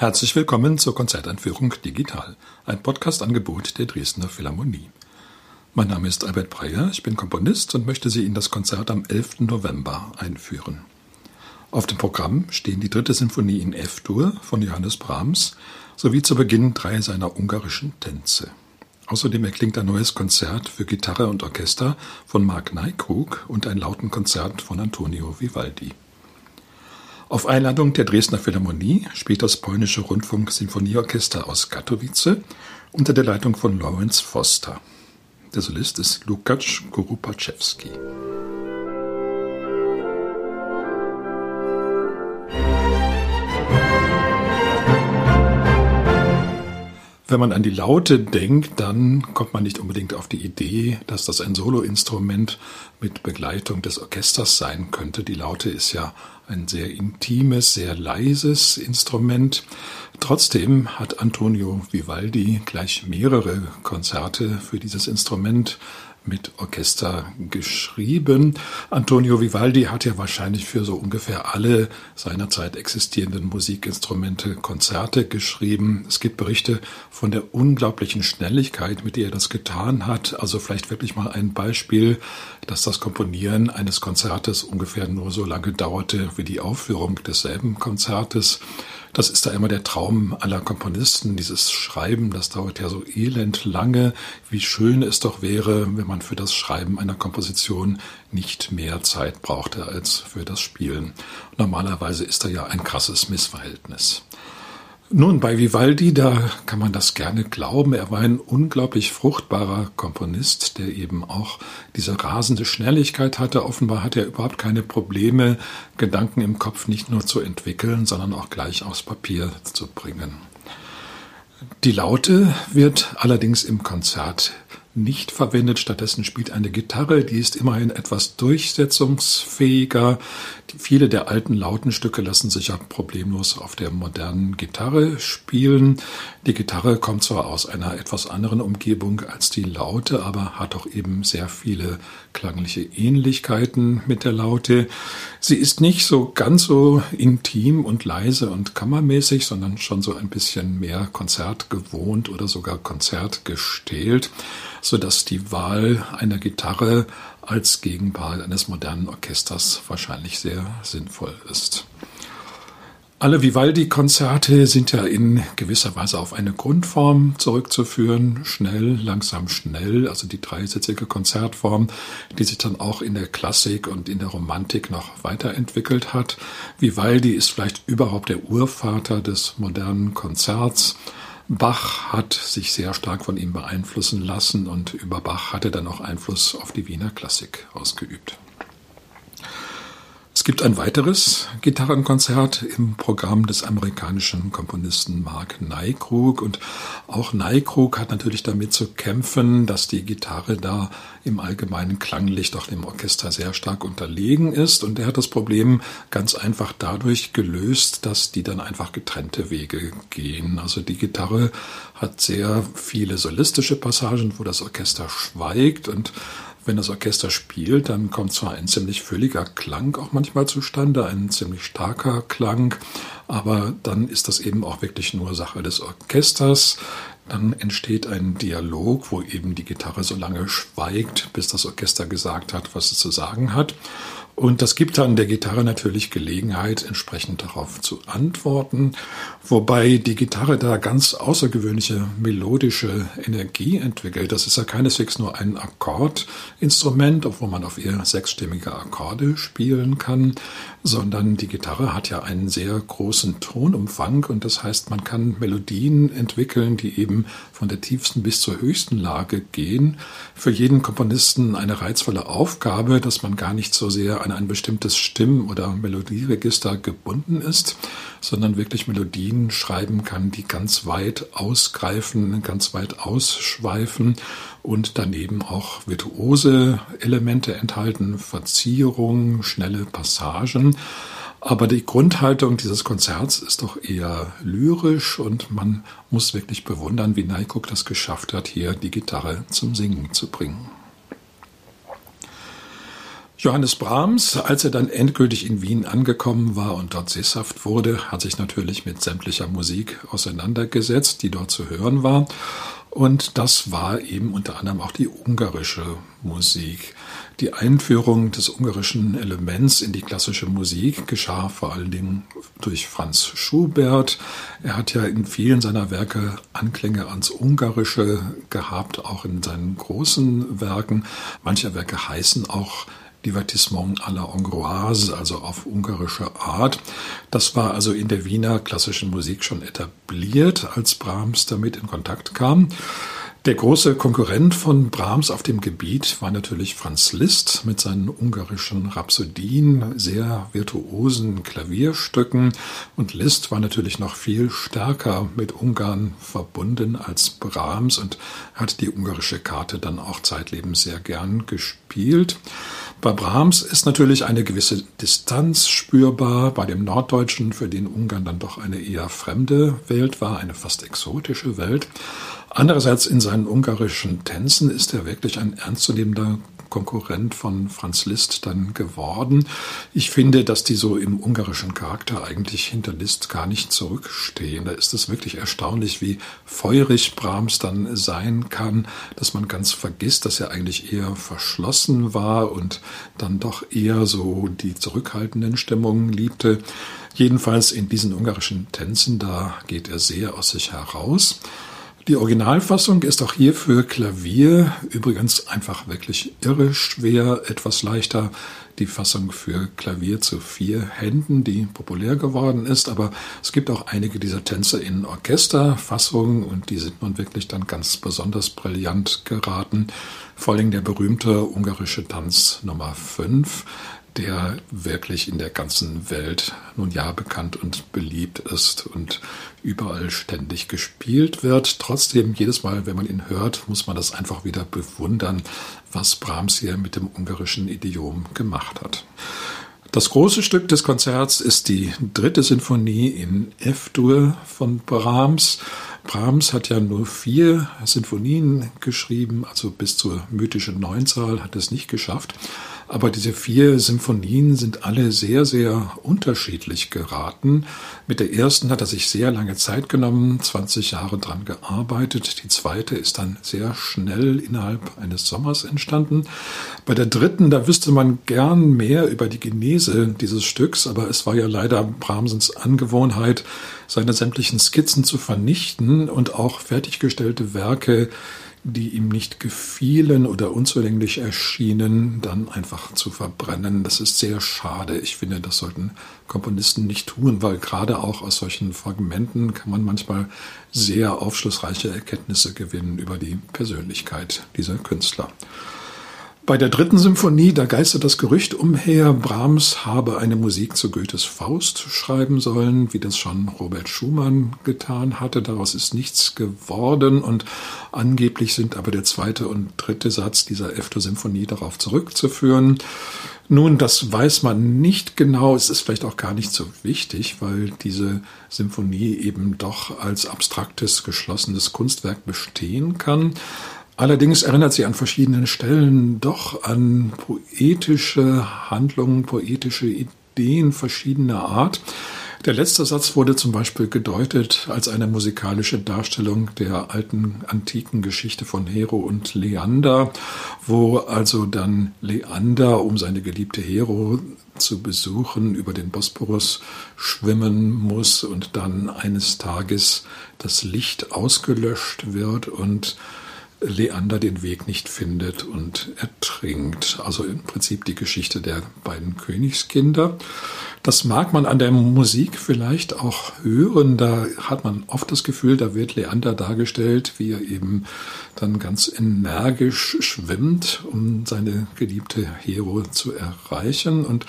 Herzlich willkommen zur Konzerteinführung Digital, ein Podcast-Angebot der Dresdner Philharmonie. Mein Name ist Albert Breyer, ich bin Komponist und möchte Sie in das Konzert am 11. November einführen. Auf dem Programm stehen die dritte Sinfonie in F-Dur von Johannes Brahms sowie zu Beginn drei seiner ungarischen Tänze. Außerdem erklingt ein neues Konzert für Gitarre und Orchester von Mark Neikrug und ein Lautenkonzert von Antonio Vivaldi. Auf Einladung der Dresdner Philharmonie spielt das polnische Rundfunk-Sinfonieorchester aus Katowice unter der Leitung von Lawrence Foster. Der Solist ist Lukasz Kurupaczewski. Wenn man an die Laute denkt, dann kommt man nicht unbedingt auf die Idee, dass das ein Soloinstrument mit Begleitung des Orchesters sein könnte. Die Laute ist ja ein sehr intimes, sehr leises Instrument. Trotzdem hat Antonio Vivaldi gleich mehrere Konzerte für dieses Instrument mit Orchester geschrieben. Antonio Vivaldi hat ja wahrscheinlich für so ungefähr alle seinerzeit existierenden Musikinstrumente Konzerte geschrieben. Es gibt Berichte von der unglaublichen Schnelligkeit, mit der er das getan hat. Also vielleicht wirklich mal ein Beispiel, dass das Komponieren eines Konzertes ungefähr nur so lange dauerte wie die Aufführung desselben Konzertes. Das ist da immer der Traum aller Komponisten, dieses Schreiben, das dauert ja so elend lange. Wie schön es doch wäre, wenn man für das Schreiben einer Komposition nicht mehr Zeit brauchte als für das Spielen. Normalerweise ist da ja ein krasses Missverhältnis. Nun, bei Vivaldi, da kann man das gerne glauben. Er war ein unglaublich fruchtbarer Komponist, der eben auch diese rasende Schnelligkeit hatte. Offenbar hat er überhaupt keine Probleme, Gedanken im Kopf nicht nur zu entwickeln, sondern auch gleich aufs Papier zu bringen. Die Laute wird allerdings im Konzert nicht verwendet. Stattdessen spielt eine Gitarre, die ist immerhin etwas durchsetzungsfähiger. Viele der alten Lautenstücke lassen sich ja problemlos auf der modernen Gitarre spielen. Die Gitarre kommt zwar aus einer etwas anderen Umgebung als die Laute, aber hat auch eben sehr viele klangliche Ähnlichkeiten mit der Laute. Sie ist nicht so ganz so intim und leise und kammermäßig, sondern schon so ein bisschen mehr konzertgewohnt oder sogar konzertgestählt so dass die Wahl einer Gitarre als Gegenpart eines modernen Orchesters wahrscheinlich sehr sinnvoll ist. Alle Vivaldi-Konzerte sind ja in gewisser Weise auf eine Grundform zurückzuführen. Schnell, langsam, schnell, also die dreisätzige Konzertform, die sich dann auch in der Klassik und in der Romantik noch weiterentwickelt hat. Vivaldi ist vielleicht überhaupt der Urvater des modernen Konzerts. Bach hat sich sehr stark von ihm beeinflussen lassen und über Bach hat er dann auch Einfluss auf die Wiener Klassik ausgeübt. Es gibt ein weiteres Gitarrenkonzert im Programm des amerikanischen Komponisten Mark Nykrug. Und auch Nykrug hat natürlich damit zu kämpfen, dass die Gitarre da im allgemeinen klanglich doch dem Orchester sehr stark unterlegen ist. Und er hat das Problem ganz einfach dadurch gelöst, dass die dann einfach getrennte Wege gehen. Also die Gitarre hat sehr viele solistische Passagen, wo das Orchester schweigt. Und wenn das Orchester spielt, dann kommt zwar ein ziemlich fülliger Klang auch manchmal zustande, ein ziemlich starker Klang, aber dann ist das eben auch wirklich nur Sache des Orchesters. Dann entsteht ein Dialog, wo eben die Gitarre so lange schweigt, bis das Orchester gesagt hat, was es zu sagen hat. Und das gibt dann der Gitarre natürlich Gelegenheit, entsprechend darauf zu antworten, wobei die Gitarre da ganz außergewöhnliche melodische Energie entwickelt. Das ist ja keineswegs nur ein Akkordinstrument, obwohl man auf ihr sechsstimmige Akkorde spielen kann, sondern die Gitarre hat ja einen sehr großen Tonumfang und das heißt, man kann Melodien entwickeln, die eben von der tiefsten bis zur höchsten Lage gehen. Für jeden Komponisten eine reizvolle Aufgabe, dass man gar nicht so sehr an ein bestimmtes Stimm- oder Melodieregister gebunden ist, sondern wirklich Melodien schreiben kann, die ganz weit ausgreifen, ganz weit ausschweifen und daneben auch virtuose Elemente enthalten, Verzierungen, schnelle Passagen. Aber die Grundhaltung dieses Konzerts ist doch eher lyrisch und man muss wirklich bewundern, wie Neikuk das geschafft hat, hier die Gitarre zum Singen zu bringen. Johannes Brahms, als er dann endgültig in Wien angekommen war und dort sesshaft wurde, hat sich natürlich mit sämtlicher Musik auseinandergesetzt, die dort zu hören war. Und das war eben unter anderem auch die ungarische Musik. Die Einführung des ungarischen Elements in die klassische Musik geschah vor allen Dingen durch Franz Schubert. Er hat ja in vielen seiner Werke Anklänge ans Ungarische gehabt, auch in seinen großen Werken. Manche Werke heißen auch Divertissement à la Hongroise, also auf ungarische Art. Das war also in der Wiener klassischen Musik schon etabliert, als Brahms damit in Kontakt kam. Der große Konkurrent von Brahms auf dem Gebiet war natürlich Franz Liszt mit seinen ungarischen Rhapsodien, sehr virtuosen Klavierstücken. Und Liszt war natürlich noch viel stärker mit Ungarn verbunden als Brahms und hat die ungarische Karte dann auch zeitlebens sehr gern gespielt. Bei Brahms ist natürlich eine gewisse Distanz spürbar, bei dem Norddeutschen, für den Ungarn dann doch eine eher fremde Welt war, eine fast exotische Welt. Andererseits in seinen ungarischen Tänzen ist er wirklich ein ernstzunehmender Konkurrent von Franz Liszt dann geworden. Ich finde, dass die so im ungarischen Charakter eigentlich hinter Liszt gar nicht zurückstehen. Da ist es wirklich erstaunlich, wie feurig Brahms dann sein kann, dass man ganz vergisst, dass er eigentlich eher verschlossen war und dann doch eher so die zurückhaltenden Stimmungen liebte. Jedenfalls in diesen ungarischen Tänzen, da geht er sehr aus sich heraus. Die Originalfassung ist auch hier für Klavier übrigens einfach wirklich irre schwer, etwas leichter die Fassung für Klavier zu vier Händen, die populär geworden ist. Aber es gibt auch einige dieser Tänze in Orchesterfassungen und die sind nun wirklich dann ganz besonders brillant geraten. Vor allem der berühmte ungarische Tanz Nummer 5 der wirklich in der ganzen Welt nun ja bekannt und beliebt ist und überall ständig gespielt wird. Trotzdem, jedes Mal, wenn man ihn hört, muss man das einfach wieder bewundern, was Brahms hier mit dem ungarischen Idiom gemacht hat. Das große Stück des Konzerts ist die dritte Sinfonie in F-Dur von Brahms. Brahms hat ja nur vier Sinfonien geschrieben, also bis zur mythischen Neunzahl hat es nicht geschafft. Aber diese vier Symphonien sind alle sehr, sehr unterschiedlich geraten. Mit der ersten hat er sich sehr lange Zeit genommen, 20 Jahre dran gearbeitet. Die zweite ist dann sehr schnell innerhalb eines Sommers entstanden. Bei der dritten, da wüsste man gern mehr über die Genese dieses Stücks, aber es war ja leider Brahmsens Angewohnheit, seine sämtlichen Skizzen zu vernichten und auch fertiggestellte Werke die ihm nicht gefielen oder unzulänglich erschienen, dann einfach zu verbrennen. Das ist sehr schade. Ich finde, das sollten Komponisten nicht tun, weil gerade auch aus solchen Fragmenten kann man manchmal sehr aufschlussreiche Erkenntnisse gewinnen über die Persönlichkeit dieser Künstler. Bei der dritten Symphonie, da geistert das Gerücht umher, Brahms habe eine Musik zu Goethes Faust schreiben sollen, wie das schon Robert Schumann getan hatte. Daraus ist nichts geworden und angeblich sind aber der zweite und dritte Satz dieser Efto-Symphonie darauf zurückzuführen. Nun, das weiß man nicht genau. Es ist vielleicht auch gar nicht so wichtig, weil diese Symphonie eben doch als abstraktes, geschlossenes Kunstwerk bestehen kann. Allerdings erinnert sie an verschiedenen Stellen doch an poetische Handlungen, poetische Ideen verschiedener Art. Der letzte Satz wurde zum Beispiel gedeutet als eine musikalische Darstellung der alten antiken Geschichte von Hero und Leander, wo also dann Leander, um seine geliebte Hero zu besuchen, über den Bosporus schwimmen muss und dann eines Tages das Licht ausgelöscht wird und Leander den Weg nicht findet und ertrinkt. Also im Prinzip die Geschichte der beiden Königskinder. Das mag man an der Musik vielleicht auch hören. Da hat man oft das Gefühl, da wird Leander dargestellt, wie er eben dann ganz energisch schwimmt, um seine geliebte Hero zu erreichen. Und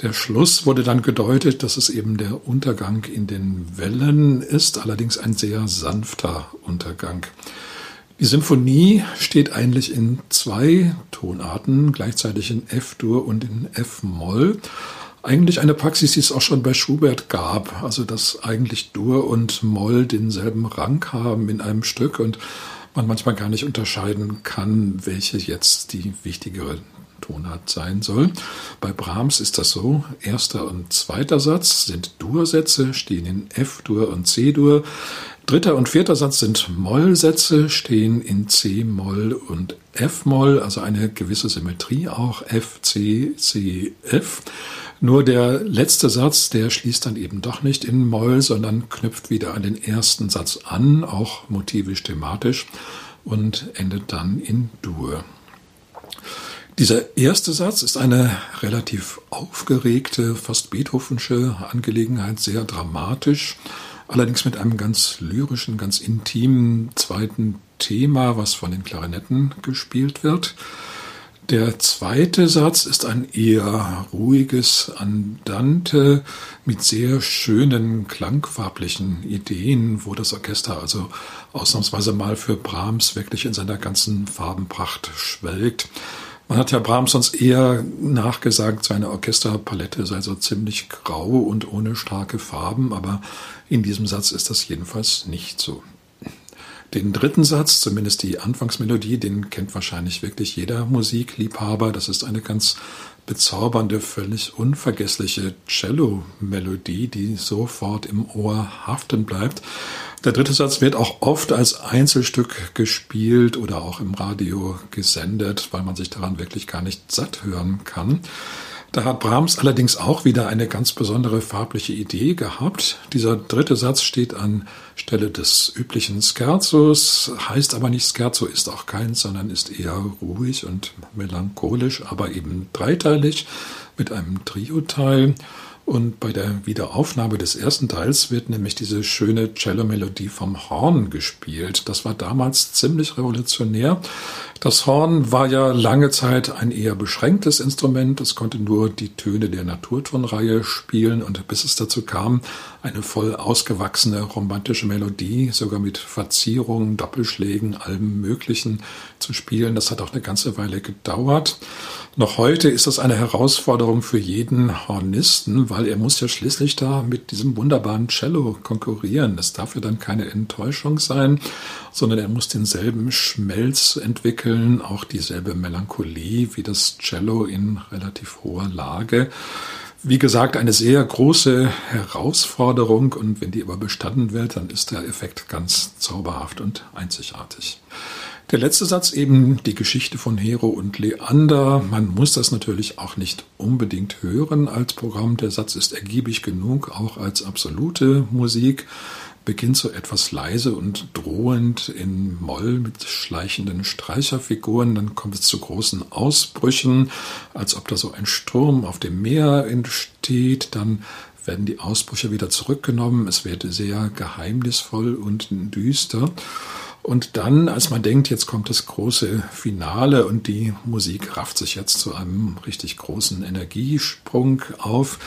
der Schluss wurde dann gedeutet, dass es eben der Untergang in den Wellen ist, allerdings ein sehr sanfter Untergang. Die Symphonie steht eigentlich in zwei Tonarten, gleichzeitig in F-Dur und in F-Moll. Eigentlich eine Praxis, die es auch schon bei Schubert gab, also dass eigentlich Dur und Moll denselben Rang haben in einem Stück und man manchmal gar nicht unterscheiden kann, welche jetzt die wichtigere Tonart sein soll. Bei Brahms ist das so. Erster und zweiter Satz sind Dur-Sätze, stehen in F-Dur und C-Dur. Dritter und vierter Satz sind Moll-Sätze, stehen in C-Moll und F-Moll, also eine gewisse Symmetrie auch F, C, C, F. Nur der letzte Satz, der schließt dann eben doch nicht in Moll, sondern knüpft wieder an den ersten Satz an, auch motivisch thematisch und endet dann in Dur. Dieser erste Satz ist eine relativ aufgeregte, fast Beethovensche Angelegenheit, sehr dramatisch, allerdings mit einem ganz lyrischen, ganz intimen zweiten Thema, was von den Klarinetten gespielt wird. Der zweite Satz ist ein eher ruhiges Andante mit sehr schönen klangfarblichen Ideen, wo das Orchester also ausnahmsweise mal für Brahms wirklich in seiner ganzen Farbenpracht schwelgt. Man hat ja Brahms sonst eher nachgesagt, seine Orchesterpalette sei so ziemlich grau und ohne starke Farben, aber in diesem Satz ist das jedenfalls nicht so. Den dritten Satz, zumindest die Anfangsmelodie, den kennt wahrscheinlich wirklich jeder Musikliebhaber. Das ist eine ganz bezaubernde, völlig unvergessliche Cello-Melodie, die sofort im Ohr haften bleibt. Der dritte Satz wird auch oft als Einzelstück gespielt oder auch im Radio gesendet, weil man sich daran wirklich gar nicht satt hören kann. Da hat Brahms allerdings auch wieder eine ganz besondere farbliche Idee gehabt. Dieser dritte Satz steht an Stelle des üblichen Scherzos, heißt aber nicht Scherzo, ist auch keins, sondern ist eher ruhig und melancholisch, aber eben dreiteilig mit einem Trio-Teil. Und bei der Wiederaufnahme des ersten Teils wird nämlich diese schöne Cello-Melodie vom Horn gespielt. Das war damals ziemlich revolutionär. Das Horn war ja lange Zeit ein eher beschränktes Instrument. Es konnte nur die Töne der Naturtonreihe spielen und bis es dazu kam, eine voll ausgewachsene romantische Melodie, sogar mit Verzierungen, Doppelschlägen, allem Möglichen zu spielen. Das hat auch eine ganze Weile gedauert. Noch heute ist das eine Herausforderung für jeden Hornisten, weil er muss ja schließlich da mit diesem wunderbaren Cello konkurrieren. Das darf ja dann keine Enttäuschung sein, sondern er muss denselben Schmelz entwickeln, auch dieselbe Melancholie wie das Cello in relativ hoher Lage. Wie gesagt, eine sehr große Herausforderung und wenn die aber bestanden wird, dann ist der Effekt ganz zauberhaft und einzigartig. Der letzte Satz eben die Geschichte von Hero und Leander. Man muss das natürlich auch nicht unbedingt hören als Programm. Der Satz ist ergiebig genug, auch als absolute Musik. Beginnt so etwas leise und drohend in Moll mit schleichenden Streicherfiguren. Dann kommt es zu großen Ausbrüchen, als ob da so ein Sturm auf dem Meer entsteht. Dann werden die Ausbrüche wieder zurückgenommen. Es wird sehr geheimnisvoll und düster. Und dann, als man denkt, jetzt kommt das große Finale und die Musik rafft sich jetzt zu einem richtig großen Energiesprung auf,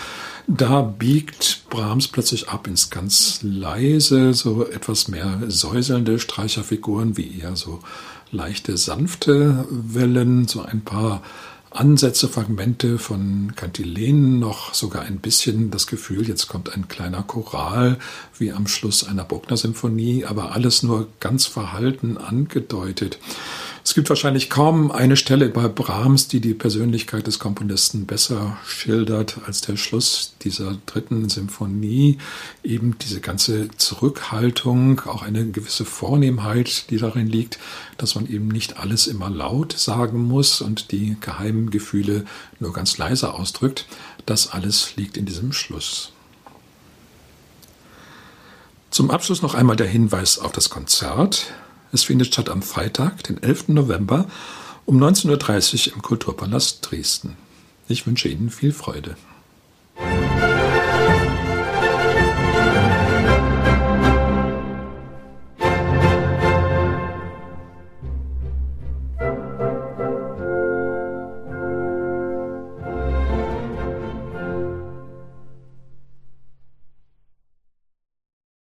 da biegt Brahms plötzlich ab ins ganz leise, so etwas mehr säuselnde Streicherfiguren, wie eher so leichte, sanfte Wellen, so ein paar Ansätze, Fragmente von Kantilenen, noch sogar ein bisschen das Gefühl, jetzt kommt ein kleiner Choral wie am Schluss einer Bruckner-Symphonie, aber alles nur ganz verhalten angedeutet. Es gibt wahrscheinlich kaum eine Stelle bei Brahms, die die Persönlichkeit des Komponisten besser schildert als der Schluss dieser dritten Symphonie. Eben diese ganze Zurückhaltung, auch eine gewisse Vornehmheit, die darin liegt, dass man eben nicht alles immer laut sagen muss und die geheimen Gefühle nur ganz leise ausdrückt. Das alles liegt in diesem Schluss. Zum Abschluss noch einmal der Hinweis auf das Konzert. Es findet statt am Freitag, den 11. November um 19.30 Uhr im Kulturpalast Dresden. Ich wünsche Ihnen viel Freude.